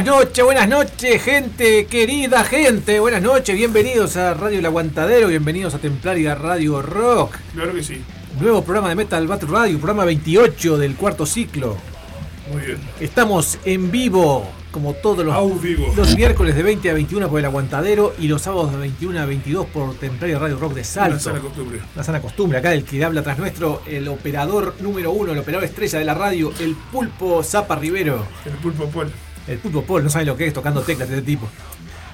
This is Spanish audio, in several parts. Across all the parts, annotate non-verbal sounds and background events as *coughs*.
Buenas noches, buenas noches, gente, querida gente. Buenas noches, bienvenidos a Radio El Aguantadero, bienvenidos a Templaria Radio Rock. Claro que sí. Nuevo programa de Metal Battle Radio, programa 28 del cuarto ciclo. Muy bien. Estamos en vivo, como todos los, vivo. los miércoles de 20 a 21 por El Aguantadero y los sábados de 21 a 22 por Templaria Radio Rock de Una Salto. sana costumbre. La sana costumbre, acá el que habla tras nuestro, el operador número uno, el operador estrella de la radio, el pulpo Zapa Rivero. El pulpo Paul. El pulpo Paul, no sabe lo que es tocando teclas de este tipo.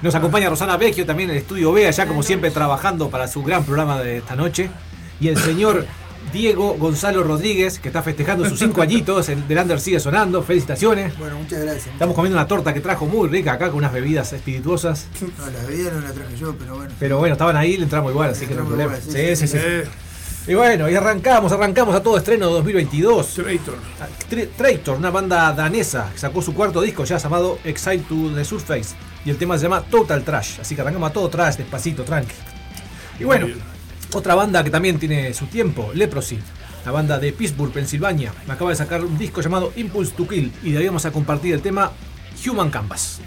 Nos acompaña Rosana Vecchio también en el estudio B, allá como siempre trabajando para su gran programa de esta noche. Y el señor Diego Gonzalo Rodríguez, que está festejando sus cinco añitos, el del Under sigue sonando, felicitaciones. Bueno, muchas gracias. Estamos comiendo una torta que trajo muy rica acá con unas bebidas espirituosas. No, la bebida no la traje yo, pero bueno. Pero bueno, estaban ahí, le entramos igual, así que no hay problema. igual, Sí, sí, sí, sí. Eh, Y bueno, y arrancamos, arrancamos a todo estreno 2022. Traitor. Tra- Traitor, una banda danesa que sacó su cuarto disco ya llamado Excite to the Surface. Y el tema se llama Total Trash. Así que arrancamos a todo trash, despacito, tranqui. Y bueno, otra banda que también tiene su tiempo, Leprosy. La banda de Pittsburgh, Pensilvania. Acaba de sacar un disco llamado Impulse to Kill. Y de ahí vamos a compartir el tema Human Canvas.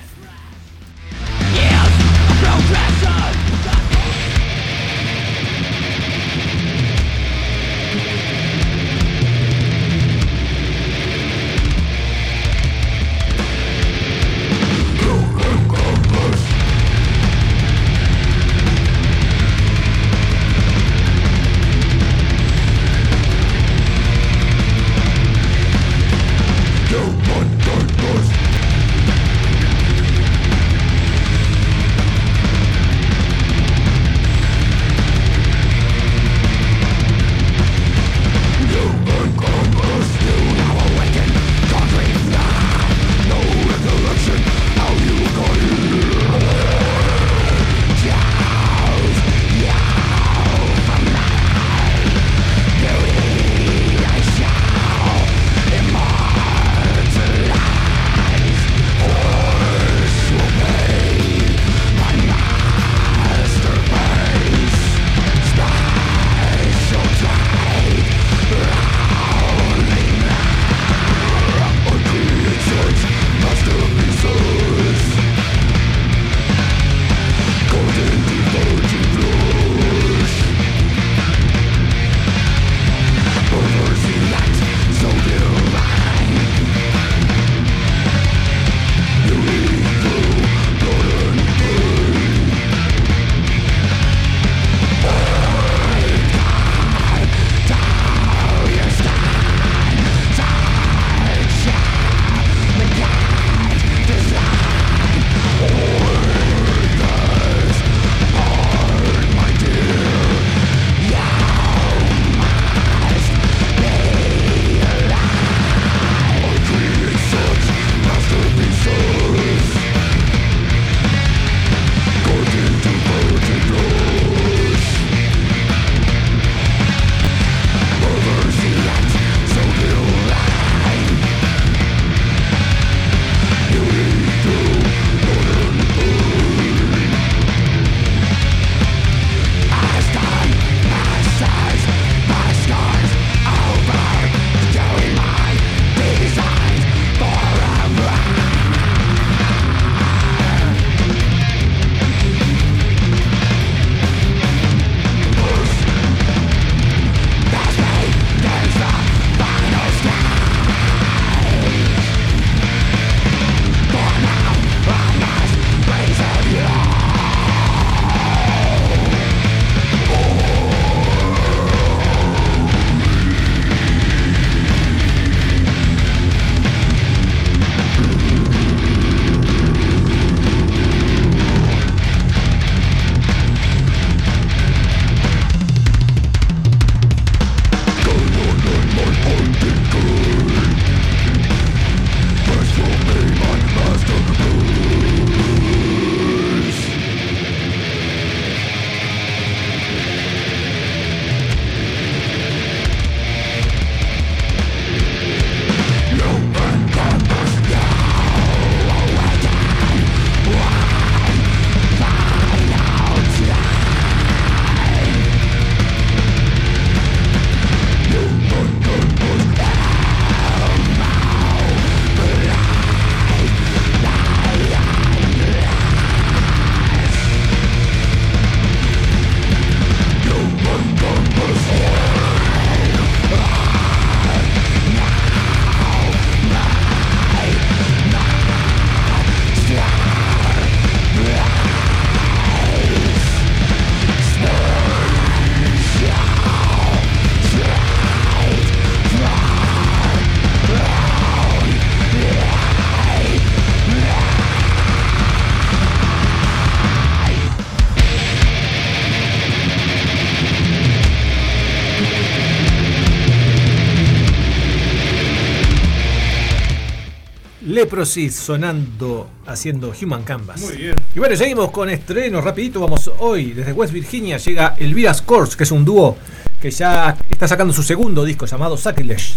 Leprosy sonando, haciendo Human Canvas. Muy bien. Y bueno, seguimos con estrenos rapidito. Vamos hoy, desde West Virginia llega Elvira Scores, que es un dúo que ya está sacando su segundo disco llamado Sacrilege.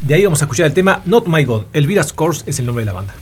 De ahí vamos a escuchar el tema Not My God. Elvira Scores es el nombre de la banda.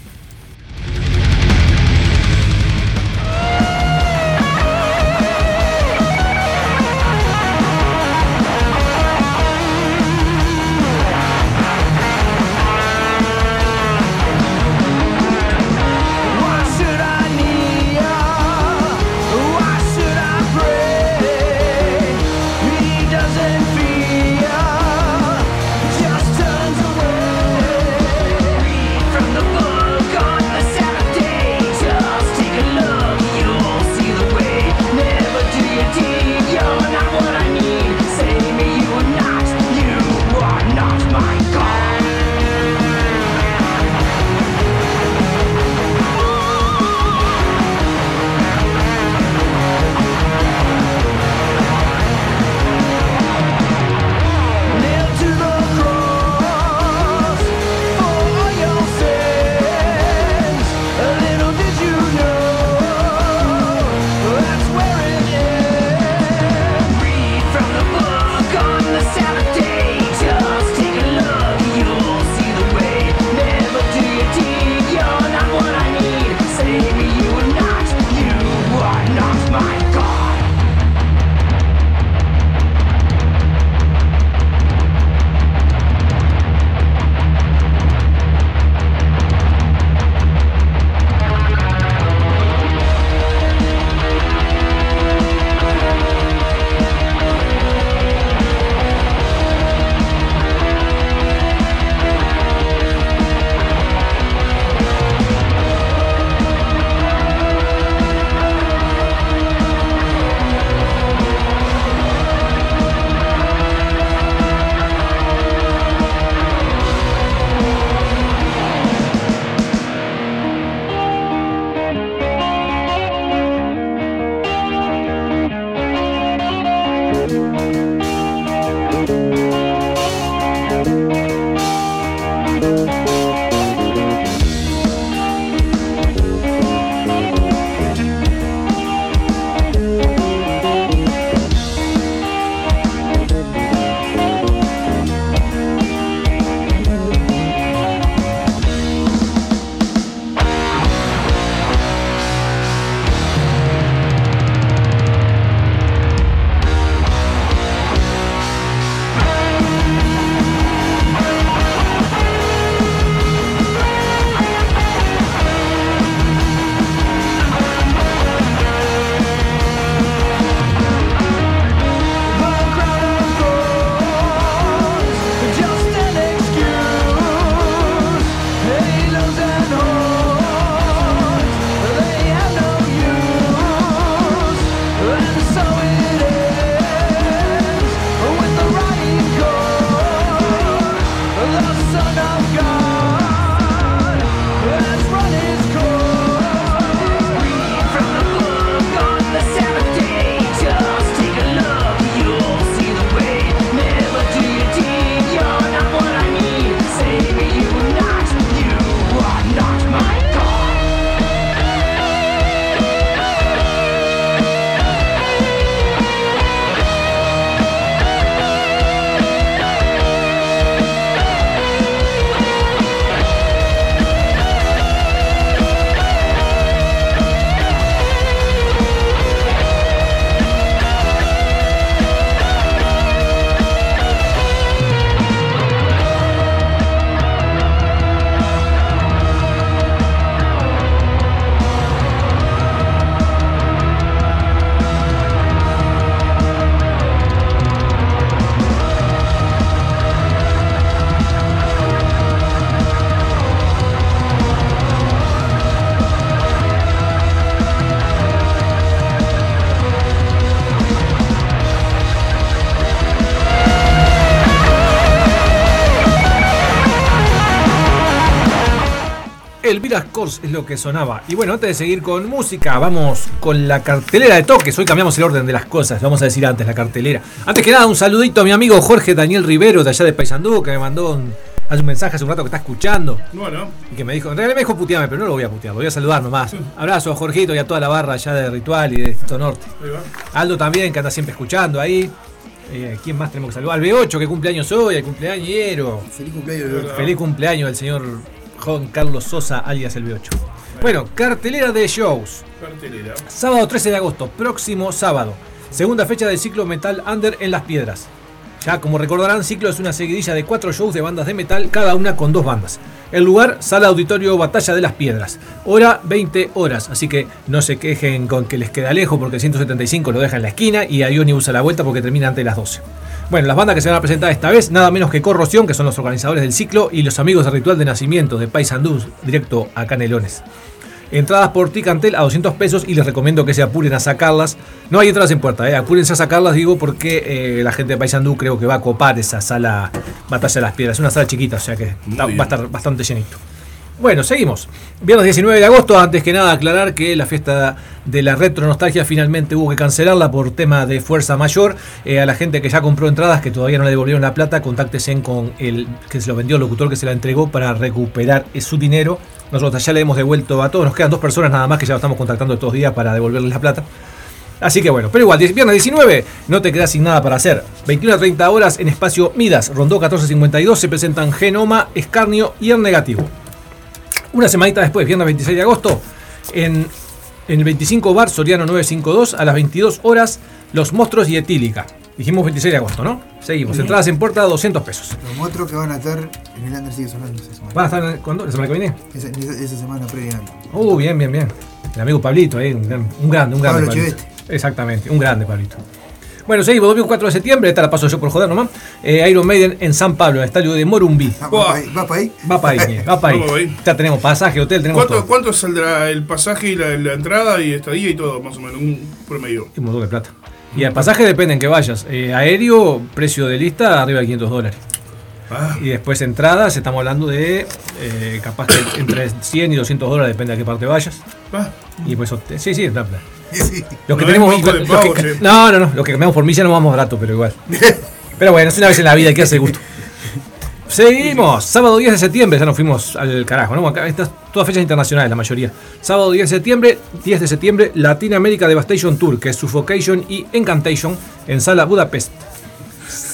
Es lo que sonaba. Y bueno, antes de seguir con música, vamos con la cartelera de toques. Hoy cambiamos el orden de las cosas, vamos a decir antes la cartelera. Antes que nada, un saludito a mi amigo Jorge Daniel Rivero de allá de Paysandú, que me mandó hace un mensaje hace un rato que está escuchando. Bueno. Y que me dijo, en realidad me dijo puteame, pero no lo voy a putear, lo voy a saludar nomás. Abrazo a Jorgito y a toda la barra allá de Ritual y de Distrito Norte. Ahí va. Aldo también, que anda siempre escuchando ahí. Eh, ¿Quién más tenemos que saludar? Al B8, que cumpleaños hoy, el cumpleañero. Feliz cumpleaños. Feliz cumpleaños del señor Juan Carlos Sosa, alias el B8. Bueno, cartelera de shows. Cartelera. Sábado 13 de agosto, próximo sábado. Segunda fecha del ciclo Metal Under en Las Piedras. Ya como recordarán, ciclo es una seguidilla de cuatro shows de bandas de metal, cada una con dos bandas. El lugar, sala auditorio Batalla de las Piedras. Hora 20 horas, así que no se quejen con que les queda lejos porque el 175 lo deja en la esquina y Ioni usa la vuelta porque termina antes de las 12. Bueno, las bandas que se van a presentar esta vez, nada menos que Corrosión, que son los organizadores del ciclo, y los amigos de Ritual de Nacimiento de Paysandú, directo a Canelones. Entradas por Ticantel a 200 pesos y les recomiendo que se apuren a sacarlas. No hay entradas en puerta, eh. apúrense a sacarlas, digo, porque eh, la gente de Paysandú creo que va a copar esa sala Batalla de las Piedras. Es una sala chiquita, o sea que está- va a estar bastante llenito. Bueno, seguimos. Viernes 19 de agosto, antes que nada aclarar que la fiesta de la retro nostalgia finalmente hubo que cancelarla por tema de fuerza mayor. Eh, a la gente que ya compró entradas, que todavía no le devolvieron la plata, contáctense con el que se lo vendió, el locutor que se la entregó para recuperar su dinero. Nosotros ya le hemos devuelto a todos, nos quedan dos personas nada más que ya lo estamos contactando estos días para devolverles la plata. Así que bueno, pero igual, viernes 19, no te quedas sin nada para hacer. 21 a 30 horas en espacio Midas, Rondó 1452, se presentan Genoma, Escarnio y el negativo. Una semanita después, viernes 26 de agosto, en, en el 25 Bar Soriano 952, a las 22 horas, Los Monstruos y Etílica. Dijimos 26 de agosto, ¿no? Seguimos. Entradas en puerta, 200 pesos. Los monstruos que van a estar en el Under sigue sonando esa semana. ¿Van a estar en- cuándo? ¿La semana que viene? Esa, semana previa. Uh, bien, bien, bien. El amigo Pablito, eh, un, gran- un grande, un grande. Pablo Pablito. Exactamente, un grande Pablito. Bueno, seguimos, domingo 4 de septiembre, esta la paso yo por joder nomás. Eh, Iron Maiden en San Pablo, en el estadio de Morumbí. Ah. ¿Va para ahí? ¿Va para ahí? Va para ahí, *laughs* va para ahí. Ya tenemos pasaje, hotel, tenemos ¿Cuánto, todo. ¿Cuánto saldrá el pasaje y la, la entrada y estadía y todo, más o menos? Un promedio. Un montón de plata. Y el pasaje depende en que vayas. Eh, aéreo, precio de lista, arriba de 500 dólares. Ah, Y después entradas, estamos hablando de eh, capaz que entre 100 y 200 dólares, depende a qué parte vayas. ah. Y pues, hotel- sí, sí, es bla. Sí. *laughs* Los que No tenemos. pavo, que- no, no, no. Los que cambiamos por milla no vamos barato, pero igual. *laughs* Pero bueno, es una vez en la vida, hay que hacer gusto. *laughs* Seguimos. Sábado 10 de septiembre, ya nos fuimos al carajo, ¿no? Acá estas todas fechas internacionales, la mayoría. Sábado 10 de septiembre, 10 de septiembre, Latin America Devastation Tour, que es Suffocation y Encantation en Sala Budapest.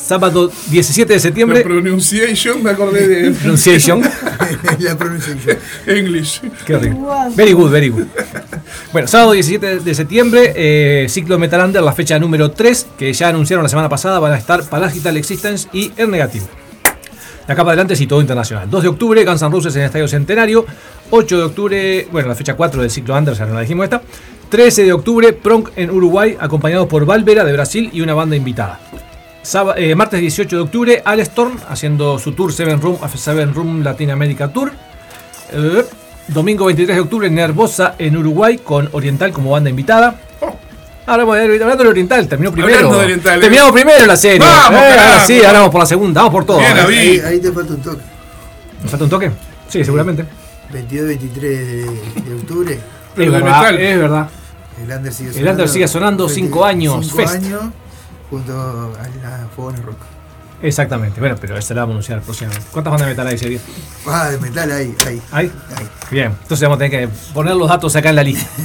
Sábado 17 de La septiembre, pronunciation, me acordé de *laughs* Pronunciation. *laughs* la pronunciación. English. Qué horrible. Very good, very good. Bueno, sábado 17 de septiembre, eh, ciclo Metal Under, la fecha número 3, que ya anunciaron la semana pasada, van a estar Parasital Existence y El Negativo. Acá para adelante sí, todo internacional. 2 de octubre, Guns N' Roses en el Estadio Centenario. 8 de octubre, bueno, la fecha 4 del ciclo Under, ya no la dijimos esta. 13 de octubre, Pronk en Uruguay, acompañados por Valvera de Brasil y una banda invitada. Saba- eh, martes 18 de octubre, Alestorm haciendo su tour 7 Room, 7 Room Latin America Tour. Eh, domingo 23 de octubre, Nervosa en Uruguay con Oriental como banda invitada. Ahora vamos a ver, hablando de Oriental, terminó primero. Hablando de Oriental, eh. Terminamos primero la serie. Vamos, Eh, ahora sí, ahora vamos por la segunda, vamos por todo. Bien. David. Ahí, ahí te falta un toque. ¿Me falta un toque? Sí, seguramente. 22-23 de, de octubre. Es verdad, es verdad. El Under sigue El sonando. Under sigue sonando, cinco años, 5 Fest. años junto a la Fogones Rock. Exactamente. Bueno, pero esa la vamos a anunciar próximamente. ¿Cuántas bandas de metal hay día? Ah, de metal ahí. ¿Hay? ahí. Bien, entonces vamos a tener que poner los datos acá en la lista. *laughs*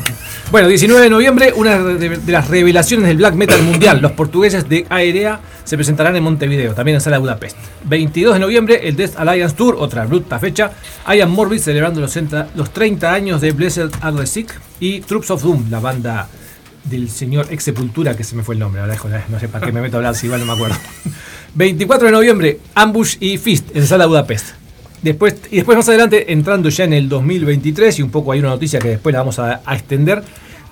Bueno, 19 de noviembre, una de, de las revelaciones del black metal mundial. Los portugueses de Aerea se presentarán en Montevideo, también en Sala Budapest. 22 de noviembre, el Death Alliance Tour, otra bruta fecha. Ian Morbid celebrando los, 30 los 30 años de Blessed Are the Sick. Y Troops of Doom, la banda del señor ex Sepultura, que se me fue el nombre, ahora no sé para qué me meto a hablar si igual no me acuerdo. *laughs* 24 de noviembre, Ambush y Fist en Sala Budapest. Después, y después más adelante, entrando ya en el 2023, y un poco hay una noticia que después la vamos a, a extender,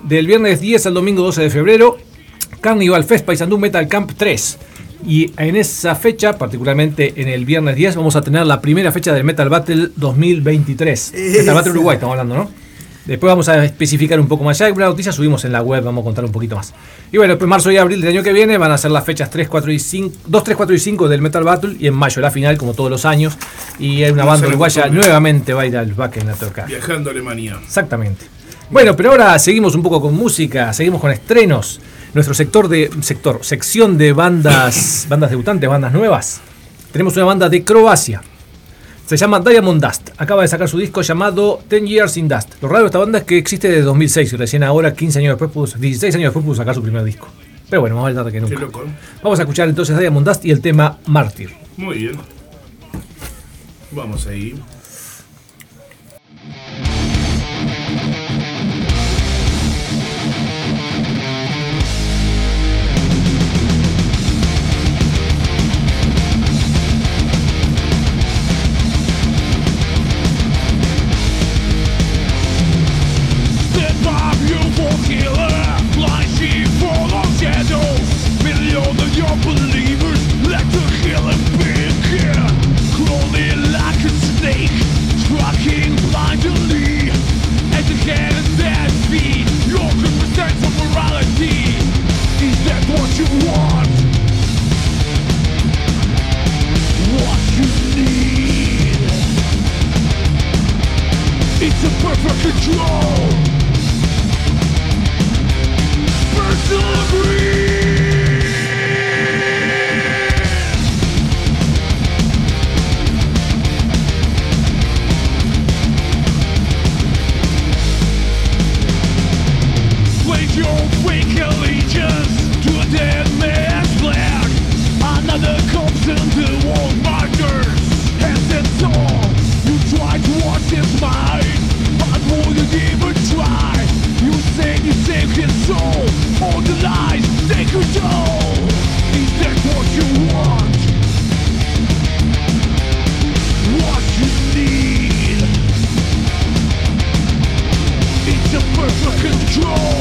del viernes 10 al domingo 12 de febrero, Carnival Fest Paysandú Metal Camp 3. Y en esa fecha, particularmente en el viernes 10, vamos a tener la primera fecha del Metal Battle 2023. Metal Battle Esa. Uruguay, estamos hablando, ¿no? Después vamos a especificar un poco más. Ya una noticia, subimos en la web, vamos a contar un poquito más. Y bueno, después marzo y abril del año que viene van a ser las fechas 3, 4 y 5, 2, 3, 4 y 5 del Metal Battle y en mayo la final, como todos los años. Y hay una banda uruguaya nuevamente va a ir al Wacken a tocar. Viajando a Alemania. Exactamente. Bueno, pero ahora seguimos un poco con música, seguimos con estrenos. Nuestro sector de sector, sección de bandas, bandas debutantes, bandas nuevas. Tenemos una banda de Croacia. Se llama Diamond Dust. Acaba de sacar su disco llamado Ten Years in Dust. Lo raro de esta banda es que existe desde 2006 y recién ahora, 15 años después, pudo- 16 años después, pudo sacar su primer disco. Pero bueno, más vale tarde que Qué nunca. loco. ¿eh? Vamos a escuchar entonces Diamond Dust y el tema Mártir. Muy bien. Vamos ahí. Stand It's a perfect control. Personal greed. Take control. Is that what you want? What you need? It's a perfect control.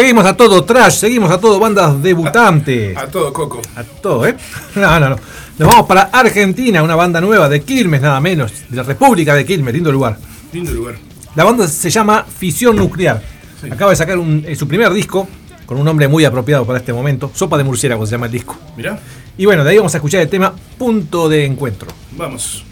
Seguimos a todo trash, seguimos a todo bandas debutantes. A todo coco. A todo, ¿eh? *laughs* No, no, no. Nos vamos para Argentina, una banda nueva de Quilmes, nada menos. De la República de Quilmes, lindo lugar. Lindo lugar. La banda se llama Fisión Nuclear. Sí. Acaba de sacar un- eh, su primer disco, con un nombre muy apropiado para este momento. Sopa de murciélago se llama el disco. Mirá, Y bueno, de ahí vamos a escuchar el tema Punto de Encuentro. vamos.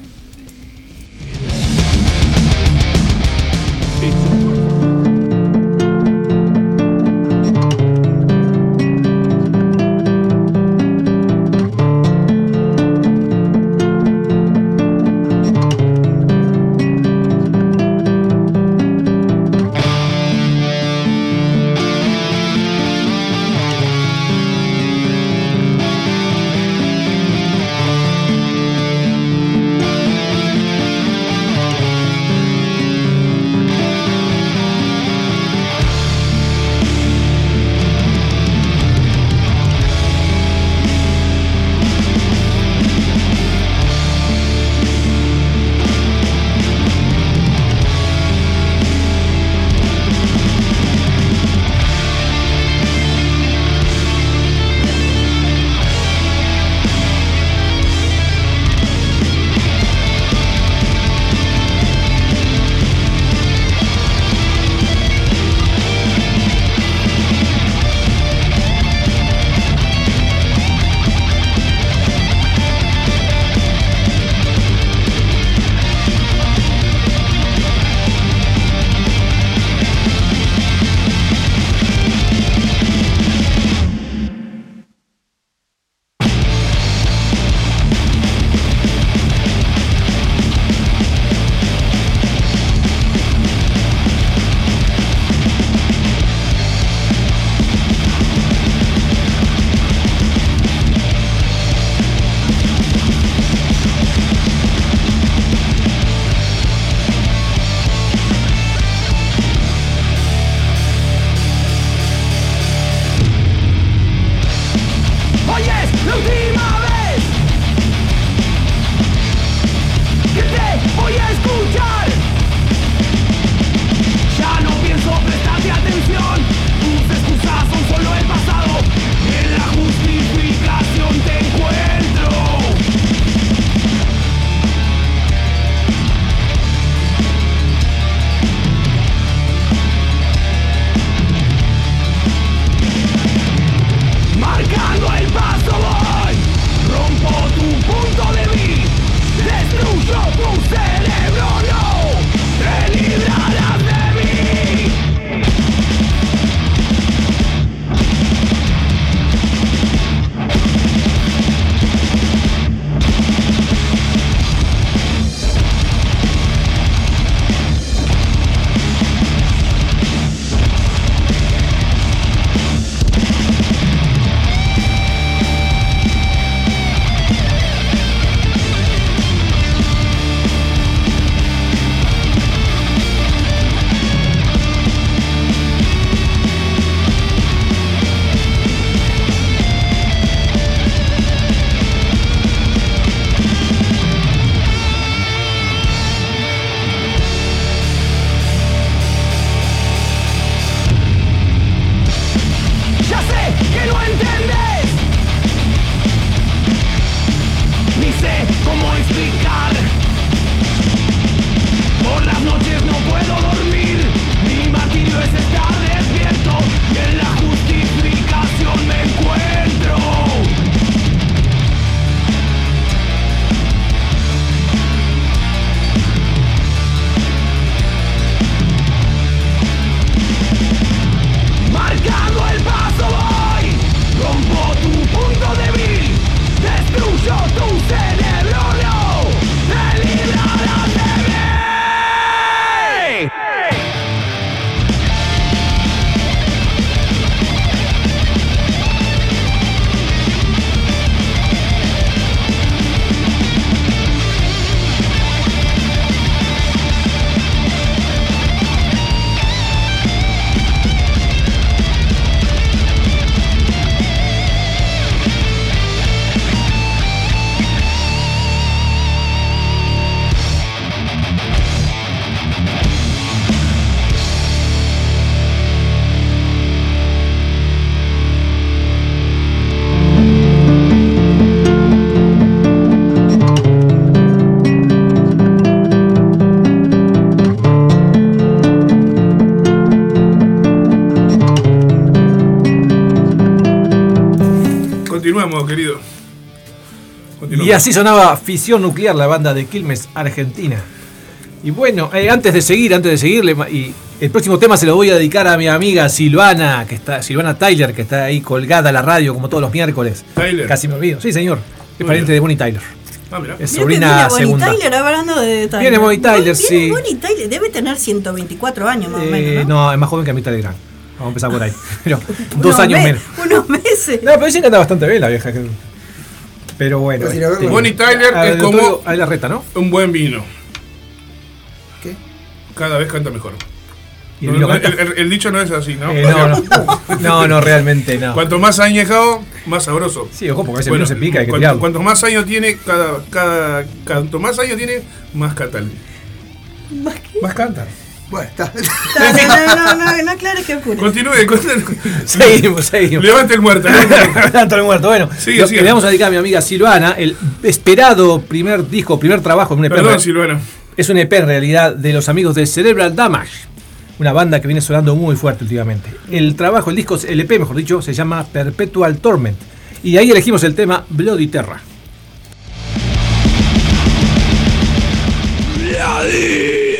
Continuamos, querido. Y así sonaba Fisión Nuclear, la banda de Quilmes, Argentina. Y bueno, eh, antes de seguir, antes de seguirle, y el próximo tema se lo voy a dedicar a mi amiga Silvana, que está, Silvana Tyler, que está ahí colgada a la radio como todos los miércoles. Tyler. Casi me olvido. Sí, señor. Es Muy pariente bien. de Bonnie Tyler. Ah, mirá. Es sobrina Bonnie segunda. Tyler hablando de Tyler. Viene Bonnie Tyler, Viene sí. Bonnie Tyler debe tener 124 años más o Eh, menos. ¿no? no, es más joven que Amita Legrand. Vamos a empezar por ahí. *laughs* Pero Unos dos años me- menos. Unos meses. No, pero que anda bastante bien la vieja. Pero bueno. Este, Bonnie Tyler es como- Ahí la reta, ¿no? Un buen vino. ¿Qué? Cada vez canta mejor. Y el No, vino no, canta. el, el- el dicho no es así, ¿no? Eh, no, no. *laughs* No, no, realmente no. Cuanto más añejado, más sabroso. Sí, ojo, porque a veces Bueno, se pica y hay que cuanto, cuanto más años tiene, cada, cada, cuanto más años tiene, más canta. el- Más canta. Bueno, está. No, no, no, aclares qué ocurre. Continúe, continúe. Seguimos, seguimos. Levante el muerto. levante. Tanto *laughs* el muerto. Bueno, Sigue, lo sigue. que le vamos a dedicar a mi amiga Silvana, el esperado primer disco, primer trabajo en un EP. Perdón, Silvana. Es un EP en realidad de los amigos de Cerebral Damage, una banda que viene sonando muy fuerte últimamente. El trabajo, el disco, el EP mejor dicho, se llama Perpetual Torment. Y ahí elegimos el tema Bloody Terra. Fingers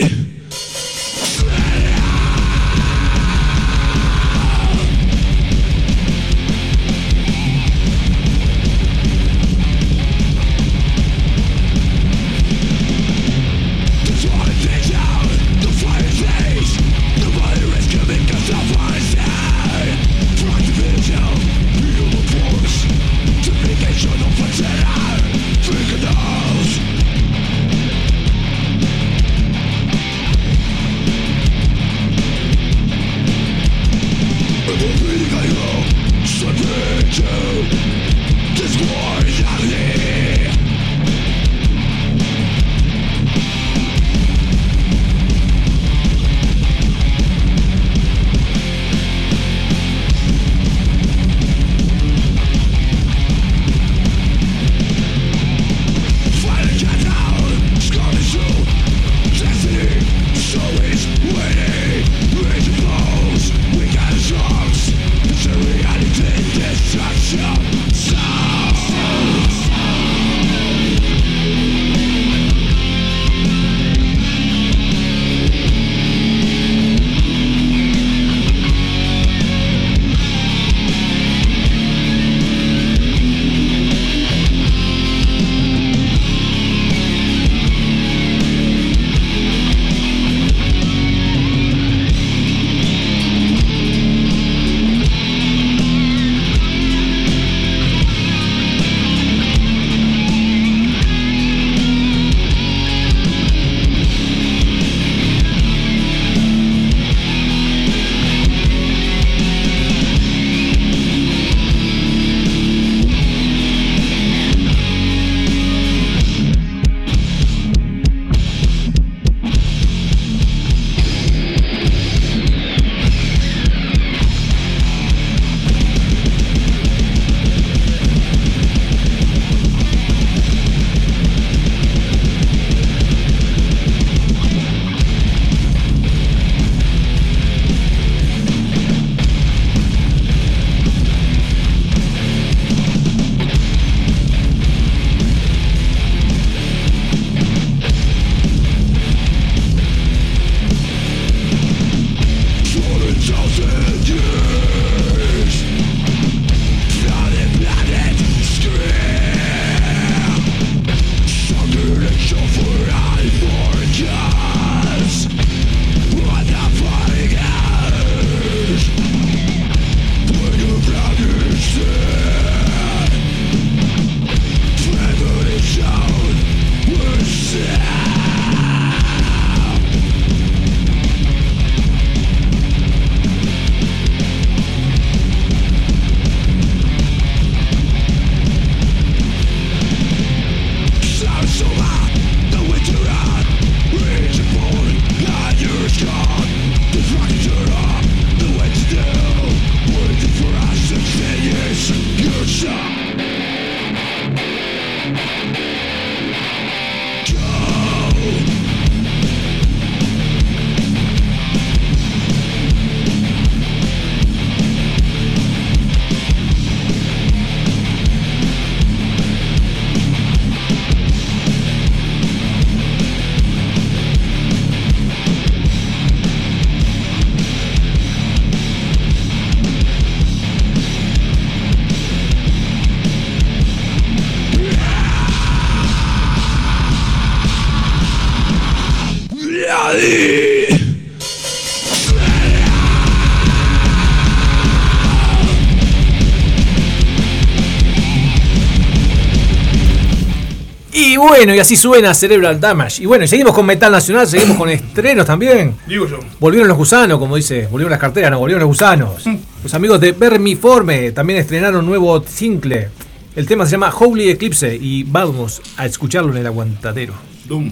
bueno, y así suena Cerebral Damage. Y bueno, y seguimos con Metal Nacional, seguimos con estrenos también. Digo yo. Volvieron los gusanos, como dice, volvieron las carteras, no, volvieron los gusanos. Mm. Los amigos de Vermiforme también estrenaron un nuevo single. El tema se llama Holy Eclipse y vamos a escucharlo en el aguantadero. Doom.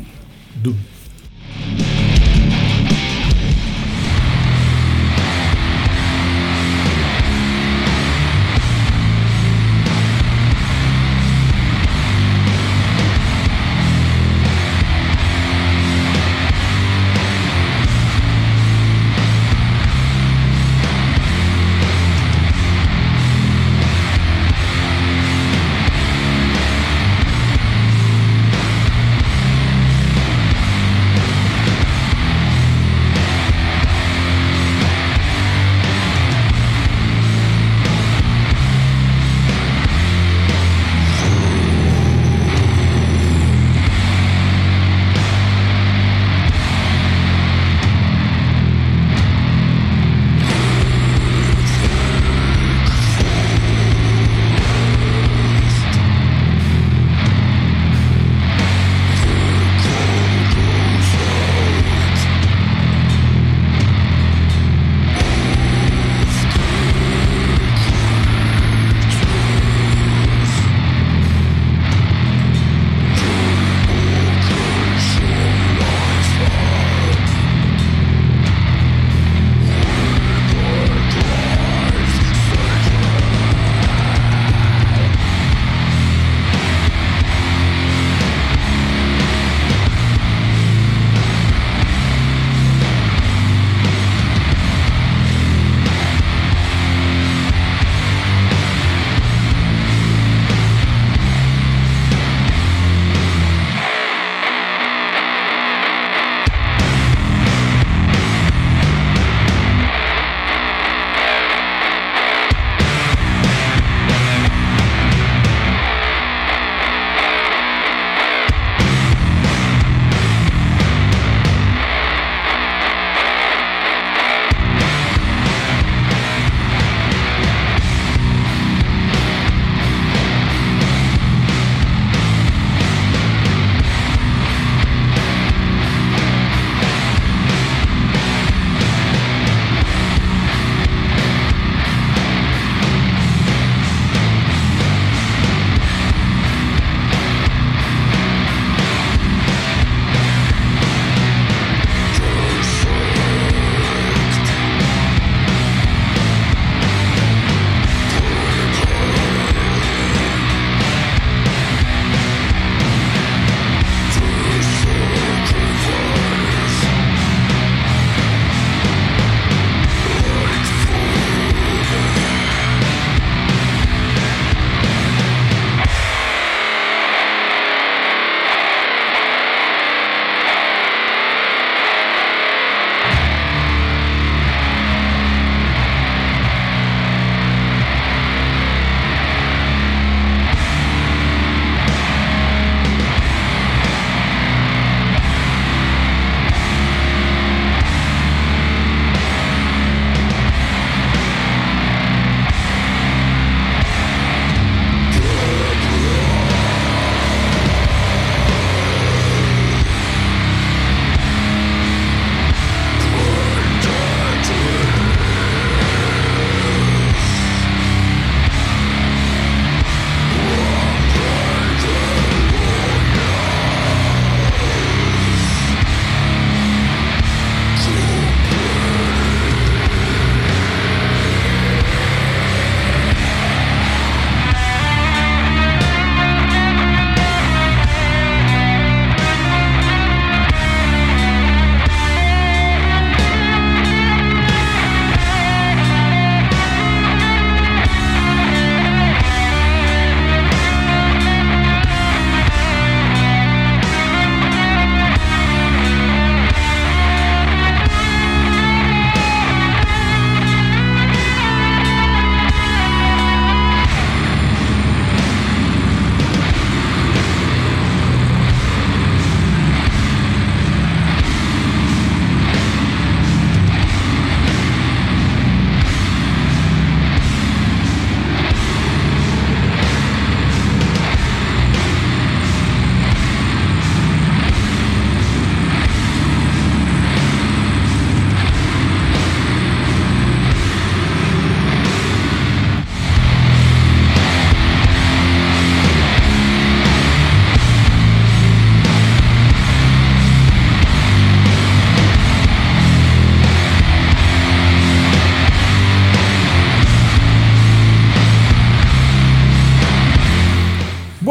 Doom.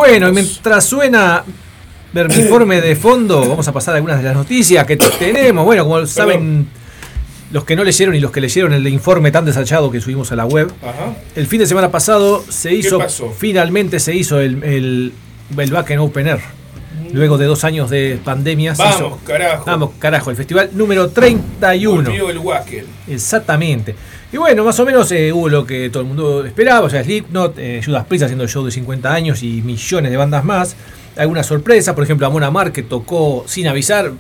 Bueno, y mientras suena Vermiforme de fondo, vamos a pasar a algunas de las noticias que tenemos. Bueno, como saben los que no leyeron y los que leyeron el informe tan desachado que subimos a la web, Ajá. el fin de semana pasado se hizo, finalmente se hizo el, el, el Back en Open Air. Luego de dos años de pandemia se Vamos, hizo. carajo. Vamos, carajo, el festival número 31. Volvió el Wacken. Exactamente. Y bueno, más o menos eh, hubo lo que todo el mundo esperaba, o sea, Slipknot, eh, Judas Priest haciendo el show de 50 años y millones de bandas más. Algunas sorpresas, por ejemplo, Amon Amar que tocó sin avisar,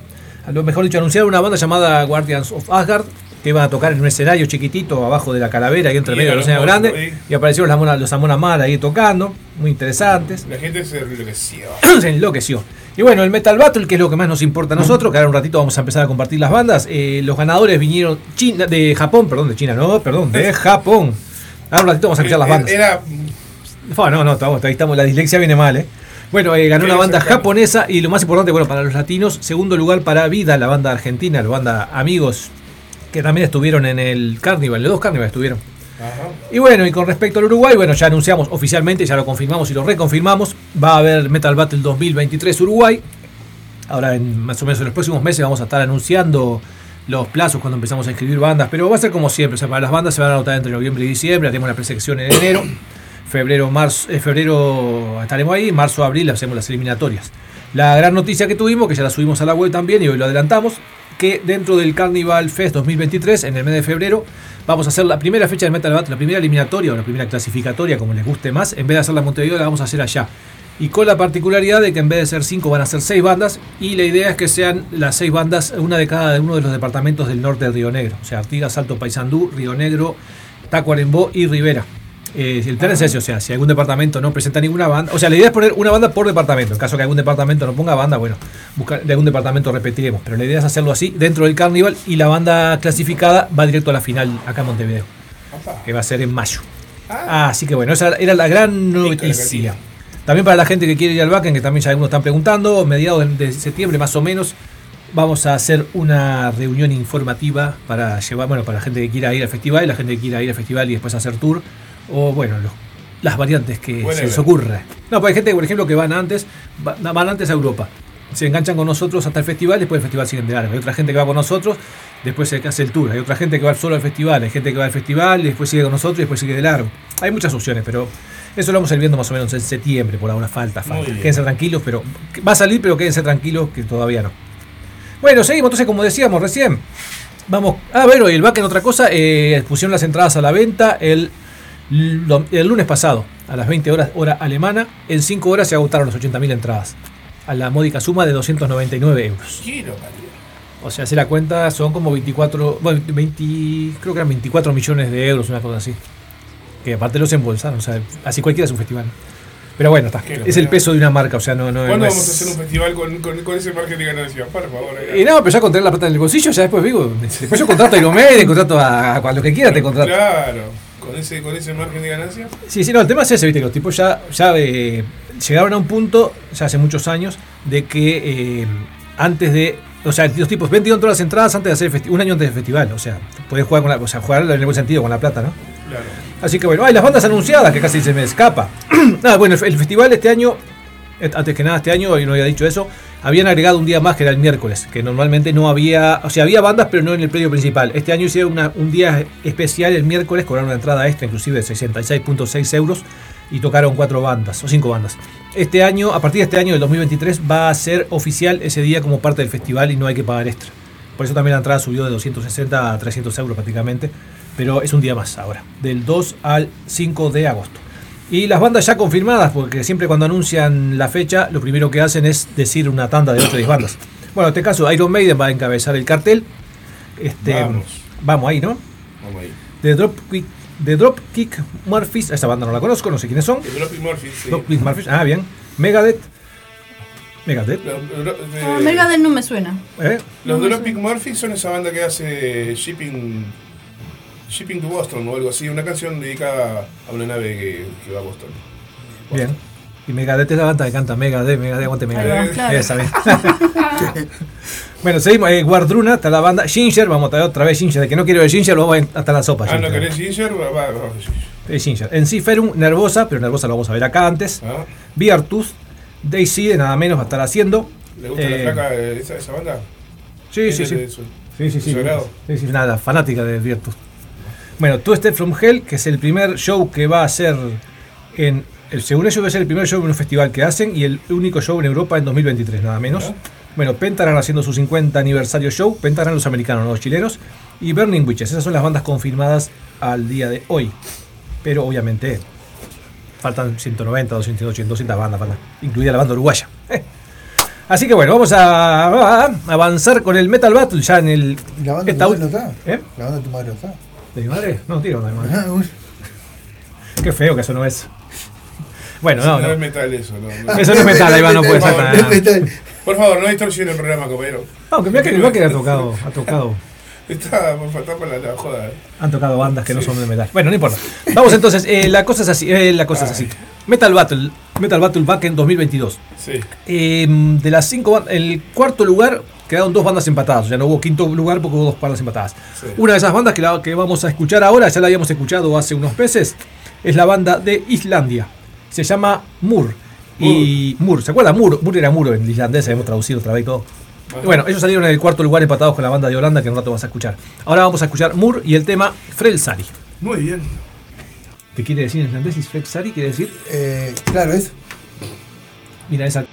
a lo mejor dicho, anunciaron una banda llamada Guardians of Asgard, que iban a tocar en un escenario chiquitito abajo de la calavera y entre Y medio de los los grandes, y aparecieron los Amon, los Amon Amar ahí tocando, muy interesantes. La gente se enloqueció. *clears throat* se enloqueció. Y bueno, el Metal Battle, que es lo que más nos importa a nosotros, que ahora un ratito vamos a empezar a compartir las bandas. eh, los ganadores vinieron China, de Japón, perdón, de China, no, perdón, de Japón. Ahora un ratito vamos a escuchar las bandas. Era. No, no, estamos, ahí estamos, la dislexia viene mal, ¿eh? Bueno, eh, ganó una banda japonesa y lo más importante, bueno, para los latinos, segundo lugar para Vida, la banda argentina, la banda Amigos, que también estuvieron en el Carnival, los dos Carnival estuvieron. Y bueno, y con respecto al Uruguay, bueno, ya anunciamos oficialmente, ya lo confirmamos y lo reconfirmamos. Va a haber Metal Battle 2023 Uruguay. Ahora, en más o menos en los próximos meses, vamos a estar anunciando los plazos cuando empezamos a inscribir bandas. Pero va a ser como siempre, o sea, para las bandas se van a anotar entre noviembre y diciembre. Haremos la presección en enero. *coughs* Febrero, marzo, eh, febrero estaremos ahí. Marzo, abril hacemos las eliminatorias. La gran noticia que tuvimos, que ya la subimos a la web también y hoy lo adelantamos, que dentro del Carnival Fest 2023, en el mes de febrero, vamos a hacer la primera fecha del Metal Battle, la primera eliminatoria o la primera clasificatoria, como les guste más. En vez de hacerla en Montevideo, la vamos a hacer allá. Y con la particularidad de que en vez de ser cinco van a ser seis bandas. Y la idea es que sean las seis bandas, una de cada uno de los departamentos del norte de Río Negro. O sea, Artigas, Salto Paysandú, Río Negro, Tacuarembó y Rivera. Eh, el plan es ese, o sea, si algún departamento no presenta ninguna banda, o sea, la idea es poner una banda por departamento. En caso que algún departamento no ponga banda, bueno, buscar de algún departamento repetiremos. Pero la idea es hacerlo así dentro del carnival y la banda clasificada va directo a la final acá en Montevideo, que va a ser en mayo. Ah, Así que bueno, esa era la gran noticia. También para la gente que quiere ir al Backen, que también ya algunos están preguntando, mediados de septiembre más o menos, vamos a hacer una reunión informativa para llevar, bueno, para la gente que quiera ir al festival, la gente que quiera ir al festival y después hacer tour, o bueno, los- las variantes que se les ocurra. No, pues hay gente, por ejemplo, que van antes, va- van antes a Europa. Se enganchan con nosotros hasta el festival, después el festival siguen de largo. Hay otra gente que va con nosotros, después se hace el tour. Hay otra gente que va solo al festival, hay gente que va al festival, después sigue con nosotros y después sigue de largo. Hay muchas opciones, pero eso lo vamos a ir viendo más o menos en septiembre, por ahora falta, falta. Quédense tranquilos, pero va a salir, pero quédense tranquilos que todavía no. Bueno, seguimos entonces, como decíamos recién. Vamos, a ver, hoy el back en otra cosa, eh, pusieron las entradas a la venta el, el lunes pasado, a las 20 horas, hora alemana. En 5 horas se agotaron las 80.000 entradas, a la módica suma de 299 euros. quiero. O sea, si la cuenta son como 24, bueno, 20, creo que eran 24 millones de euros, una cosa así. Que aparte los embolsaron, o sea, así cualquiera es un festival. Pero bueno, está. Qué Es el peso de una marca, o sea, no, no, ¿Cuándo no vamos es- a hacer un festival con, con, con ese margen de ganancia? Por favor. eh. Y no, pero ya con tener la plata en el bolsillo, ya después digo, después yo contrato a Iron Maiden, contrato a, a lo que quiera, te contrato. Claro, con ese, con ese margen de ganancia. Sí, sí, no, el tema es ese, viste, los tipos ya, ya eh, llegaron a un punto, ya hace muchos años, de que eh, antes de, o sea, los tipos vendieron todas las entradas antes de hacer un año antes del festival, o sea, podés jugar con la, o sea, jugar en el buen sentido con la plata, ¿no? Claro. Así que bueno, hay las bandas anunciadas, que casi se me escapa. *clears throat* Nada, bueno, el, el festival este año, antes que nada este año, y no había dicho eso, habían agregado un día más que era el miércoles, que normalmente no había, o sea, había bandas, pero no en el predio principal. Este año hicieron un día especial el miércoles, cobraron una entrada extra, inclusive de 66.6 euros, y tocaron cuatro bandas, o cinco bandas. Este año, a partir de este año, del 2023, va a ser oficial ese día como parte del festival y no hay que pagar extra. Por eso también la entrada subió de 260 a 300 euros prácticamente. Pero es un día más ahora, del 2 al 5 de agosto. Y las bandas ya confirmadas, porque siempre cuando anuncian la fecha, lo primero que hacen es decir una tanda de 8 o 10 bandas. Bueno, en este caso Iron Maiden va a encabezar el cartel. Este, Vamos. vamos ahí, ¿no? Vamos ahí. The Dropkick, The Dropkick Murphys, esa banda no la conozco, no sé quiénes son. El Dropping Murphy, sí. Dropkick Murphys, ah, bien. Megadeth. Megadeth. Los- Ah, eh, Megadeth no me suena. ¿eh? los Dropping Murphy son esa banda que hace Shipping Shipping to Boston o algo así, una canción dedicada a una nave que, que va a Boston. Bien. Y Megadeth es la banda que canta Megadeth, Megadeth, aguante Megadeth. claro. Esa, bien. *laughs* *laughs* bueno, seguimos. Eh, Guardruna, está la banda. Ginger, vamos a traer otra vez Ginger. De que no quiero ver Ginger, lo vamos a hasta la sopa. Ah, ¿no Ginger. querés Ginger? Va, va, va. Eh, Ginger. En sí, Ferum, Nervosa, pero Nervosa lo vamos a ver acá antes. ¿Ah? Beartooth, Daisy, de nada menos va a estar haciendo. ¿Le gusta Eh, la placa de esa, esa banda? Sí, sí, ¿Es sí. su- Sí? Sí, sí, nada, fanática de Virtus. Bueno, Twisted from Hell, que es el primer show que va a ser en. Según ellos, va a ser el primer show en un festival que hacen y el único show en Europa en 2023, nada menos. Bueno, Pentagram haciendo su 50 aniversario show. Pentagram los americanos, no los chilenos. Y Burning Witches. Esas son las bandas confirmadas al día de hoy. Pero obviamente faltan 190, 280, 200 bandas, faltan, incluida la banda uruguaya. Eh. Así que bueno, vamos a, a avanzar con el Metal Battle ya en el. ¿Y ¿La banda esta tu madre no está? ¿Eh? ¿La banda de tu madre no está? ¿De mi madre? No, tiro de mi madre. Ah. Qué feo que eso no es. Bueno, no, No, es metal eso, no. no. Eso no es metal, Iván, no puede ser Es nada. metal. Por favor, no distorsione el programa, compañero. Aunque mira que igual que ha tocado, ha tocado, Está por faltar por la, joda. eh. han tocado bandas que no son de metal. Bueno, no importa. Vamos entonces, eh, la cosa es así, eh, la cosa es así. Metal Battle, Metal Battle Back en 2022. Sí. Eh, de las cinco bandas, el cuarto lugar quedaron dos bandas empatadas. Ya no hubo quinto lugar porque hubo dos bandas empatadas. Sí. Una de esas bandas que, la- que vamos a escuchar ahora, ya la habíamos escuchado hace unos meses, es la banda de Islandia. Se llama Mur. Y Mur, ¿se acuerda? Mur, Mur era muro en islandés, hemos traducido otra vez y todo. Ajá. Bueno, ellos salieron en el cuarto lugar empatados con la banda de Holanda que en un rato vas a escuchar. Ahora vamos a escuchar Mur y el tema Frelsari. Muy bien. ¿Qué quiere decir en islandés? Frelsari quiere decir, Eh, claro, es. mira esa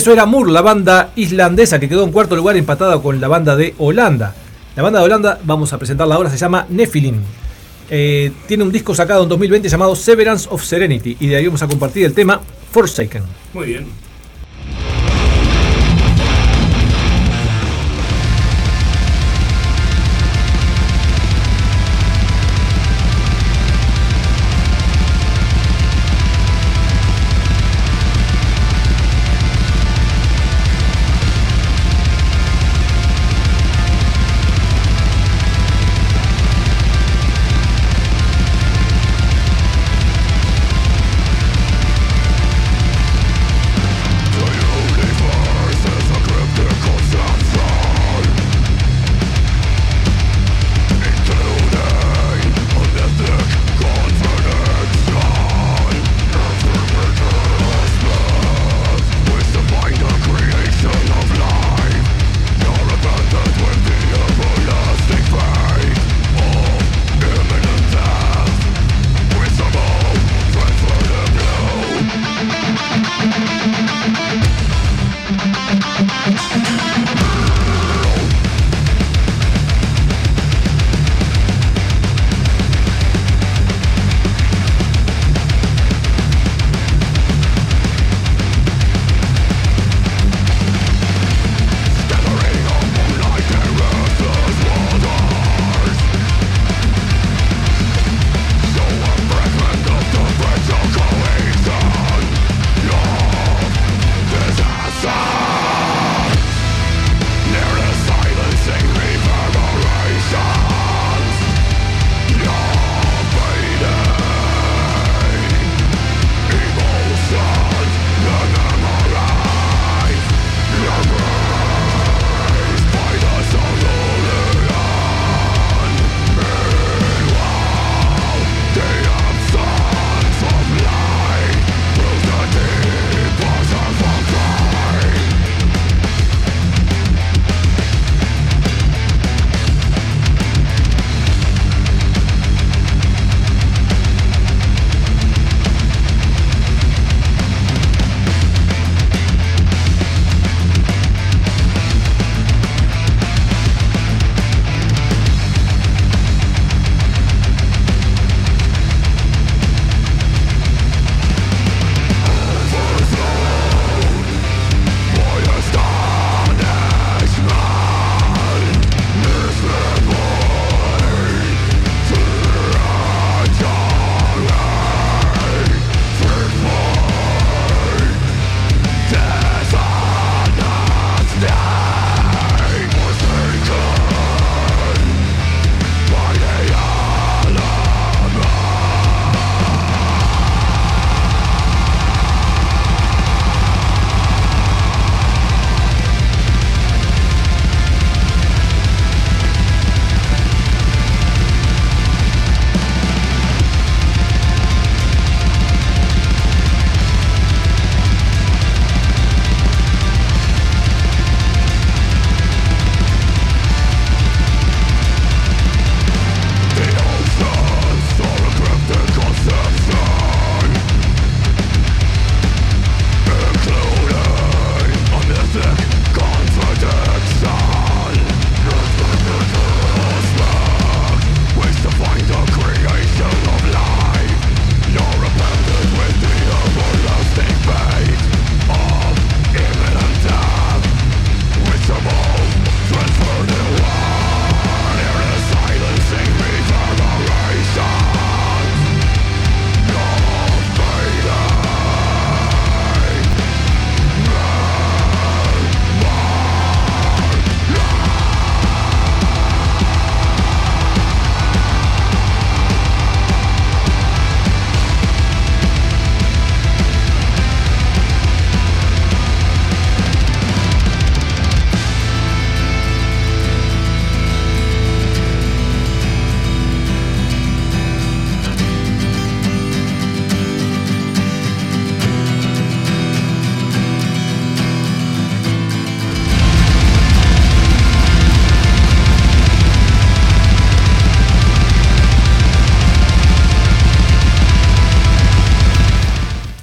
eso era Moore, la banda islandesa que quedó en cuarto lugar empatada con la banda de Holanda. La banda de Holanda, vamos a presentarla ahora, se llama Nephilim. Eh, tiene un disco sacado en 2020 llamado Severance of Serenity y de ahí vamos a compartir el tema Forsaken. Muy bien.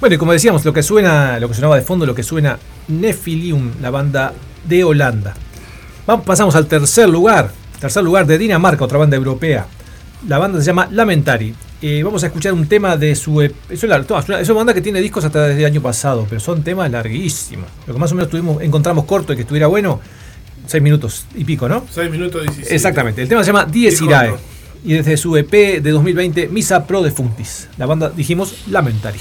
Bueno, y como decíamos, lo que suena, lo que sonaba de fondo, lo que suena Nephilium, la banda de Holanda. Vamos, pasamos al tercer lugar. Tercer lugar de Dinamarca, otra banda europea. La banda se llama Lamentari. Eh, vamos a escuchar un tema de su. ep- Es una, es una- es una banda que tiene discos hasta desde el año pasado, pero son temas larguísimos. Lo que más o menos tuvimos, encontramos corto y que estuviera bueno, 6 minutos y pico, ¿no? 6 minutos 17. Exactamente. El tema se llama Dijo Irae. Y desde su EP de 2020, Misa Pro de Funtis. La banda, dijimos, Lamentari.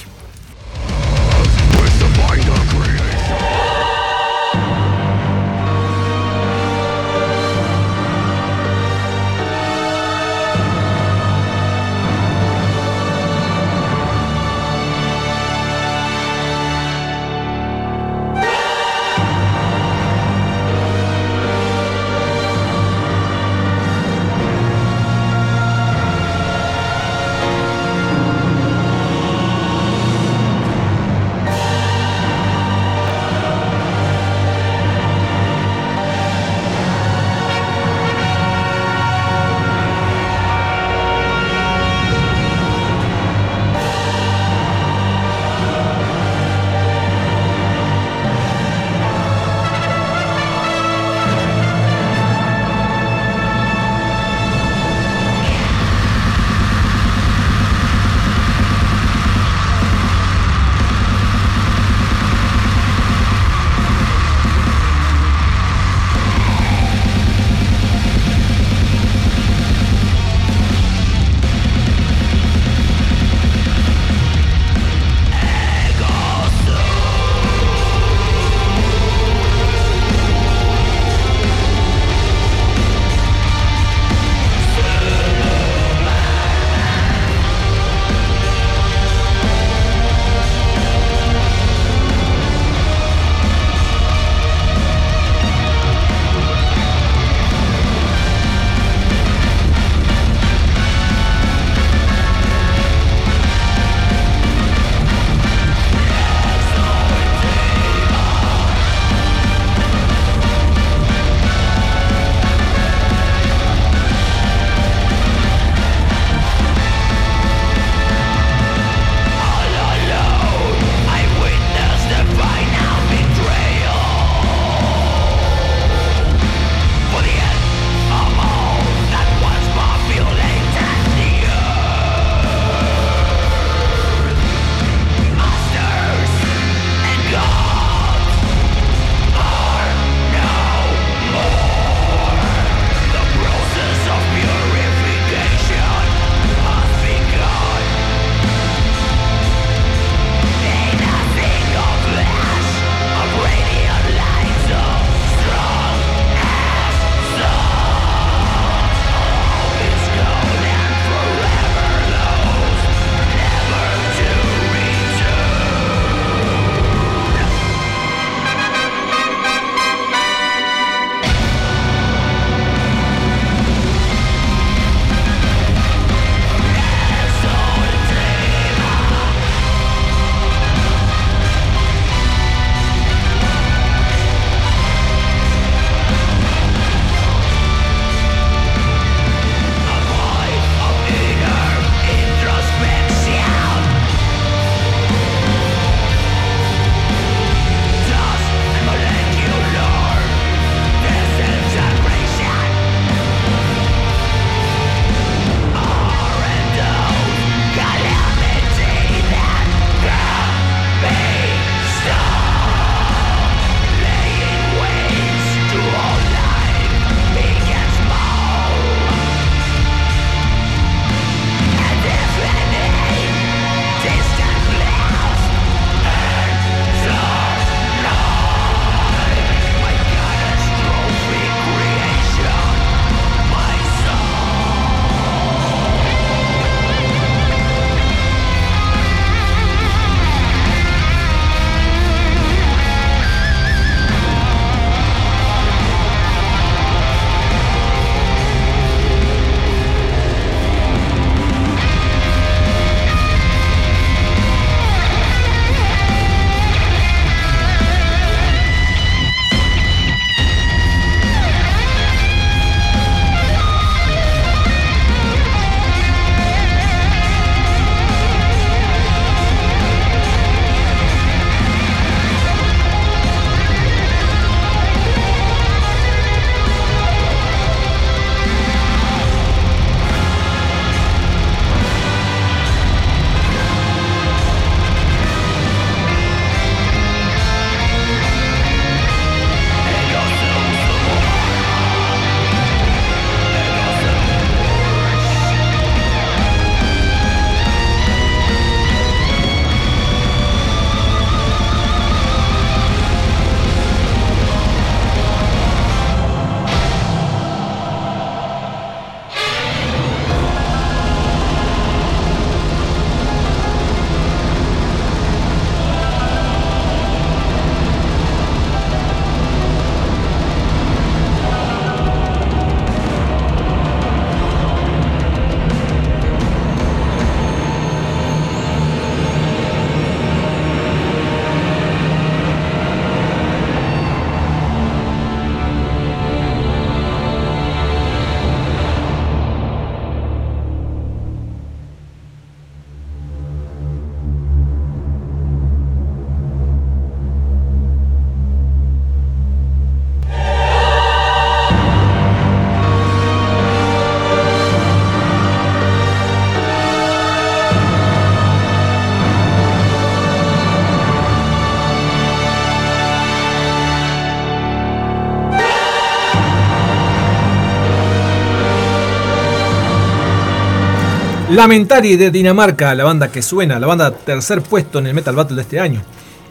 Lamentari de Dinamarca, la banda que suena, la banda tercer puesto en el Metal Battle de este año.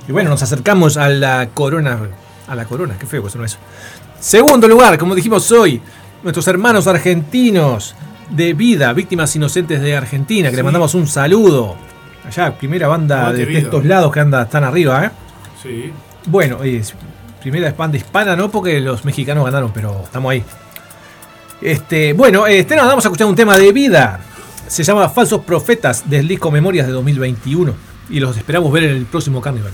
Y bueno, nos acercamos a la corona. A la corona, qué feo que suena eso. Segundo lugar, como dijimos hoy, nuestros hermanos argentinos de vida, víctimas inocentes de Argentina, que le mandamos un saludo. Allá, primera banda de, estos lados que anda, están arriba, ¿eh? Sí. Bueno, es primera banda hispana, no porque los mexicanos ganaron, pero estamos ahí. Este, bueno, este, nada, vamos a escuchar un tema de vida. Se llama Falsos Profetas del disco Memorias de 2021. Y los esperamos ver en el próximo carnaval.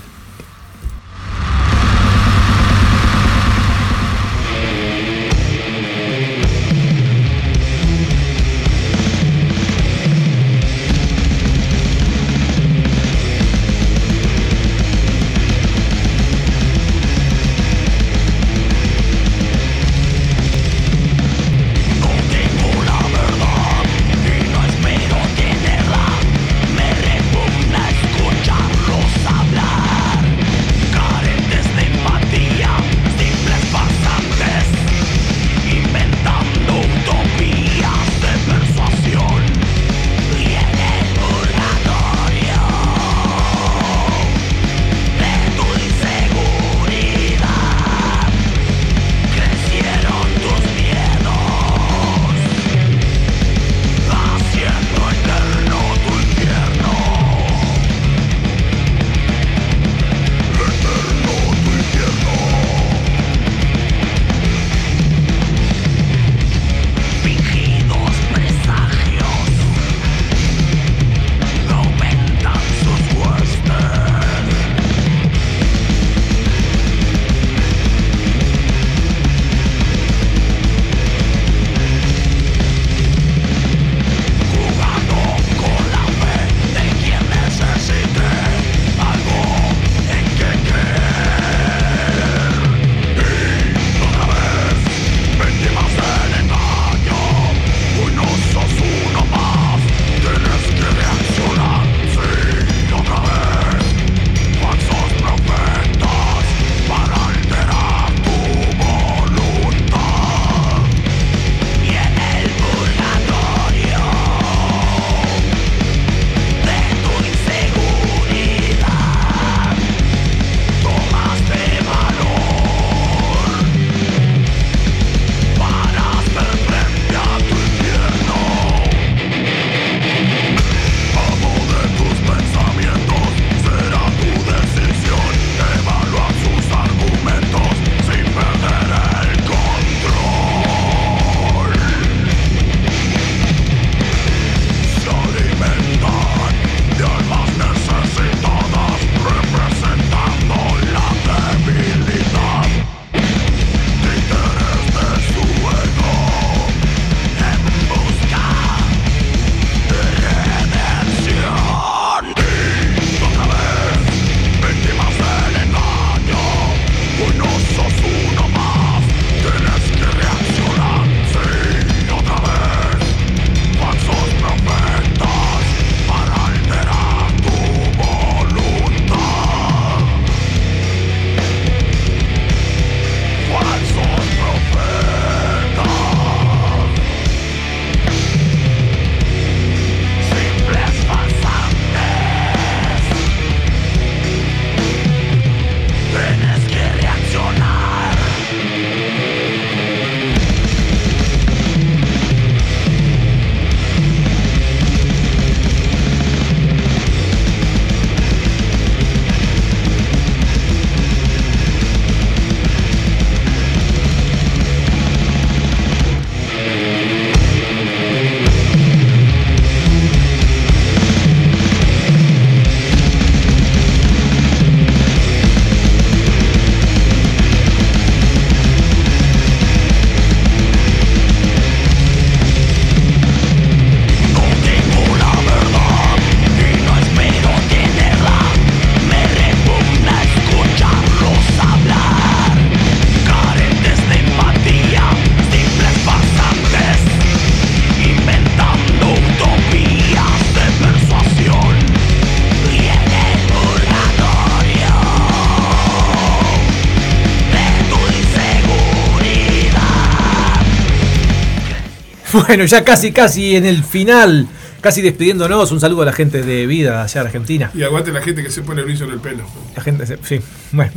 *laughs* Bueno, ya casi casi en el final casi despidiéndonos, un saludo a la gente de Vida allá en Argentina. Y aguante la gente que se pone brillo en el pelo. La gente, se- sí, bueno.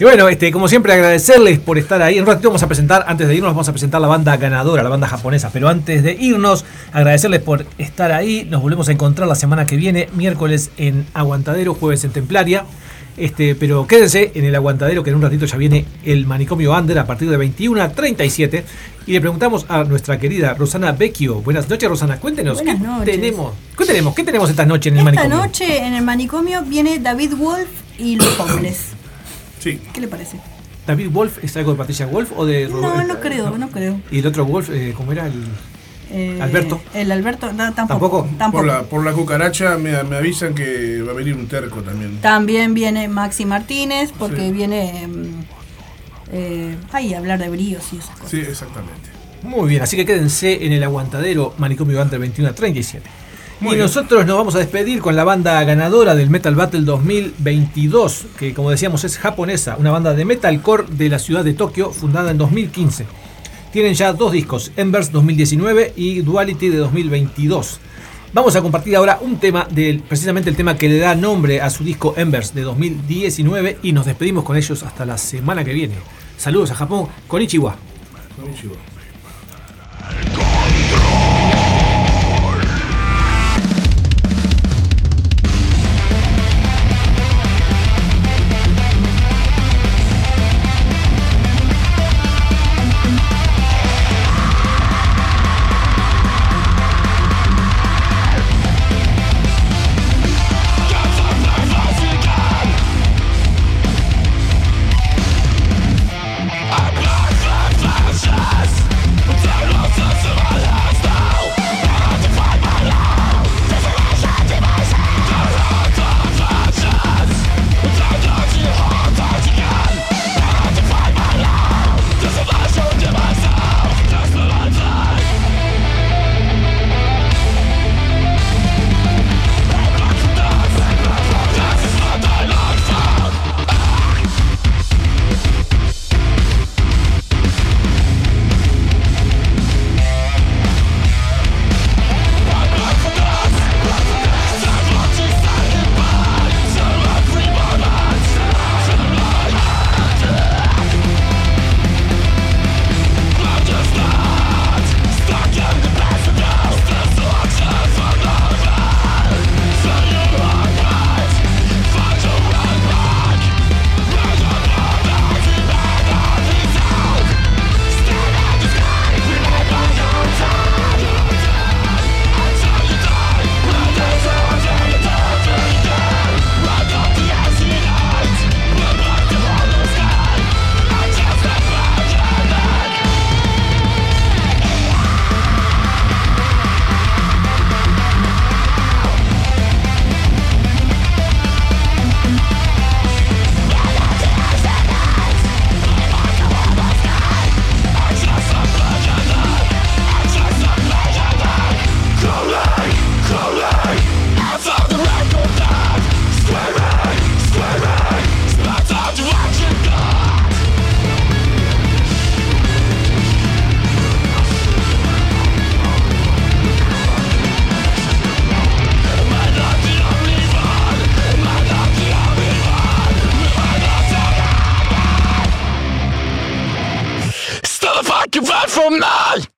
Y bueno, este, como siempre, agradecerles por estar ahí. En un ratito vamos a presentar, antes de irnos, vamos a presentar la banda ganadora, la banda japonesa. Pero antes de irnos, agradecerles por estar ahí. Nos volvemos a encontrar la semana que viene, miércoles en Aguantadero, jueves en Templaria. Este, pero quédense en el aguantadero que en un ratito ya viene el manicomio Under a partir de 21 a 37. Y le preguntamos a nuestra querida Rosana Vecchio. Buenas noches, Rosana. Cuéntenos, Buenas ¿qué noches. tenemos? ¿Qué tenemos? ¿Qué tenemos esta noche en el Esta manicomio? noche en el manicomio viene David Wolf y los hombres. Sí. ¿Qué le parece? ¿David Wolf es algo de Patricia Wolf o de No, Robert- no creo, no creo. ¿Y el otro Wolf, eh, cómo era? El... Eh, ¿Alberto? El Alberto, no, tampoco. ¿Tampoco? tampoco. Por la, por la cucaracha me, me avisan que va a venir un terco también. También viene Maxi Martínez porque Sí. viene. mm, eh, ay, hablar de bríos y esas cosas. Sí, exactamente. Muy bien, así que quédense en el aguantadero Manicomio Under 21 a 37. Muy y bien. nosotros nos vamos a despedir con la banda ganadora del Metal Battle 2022, que como decíamos es japonesa, una banda de metalcore de la ciudad de Tokio, fundada en 2015. Tienen ya dos discos, Embers 2019 y Duality de 2022. Vamos a compartir ahora un tema, del, precisamente el tema que le da nombre a su disco Embers de 2019 y nos despedimos con ellos hasta la semana que viene. Saludos a Japón, Konichiwa. Konnichiwa. om mig!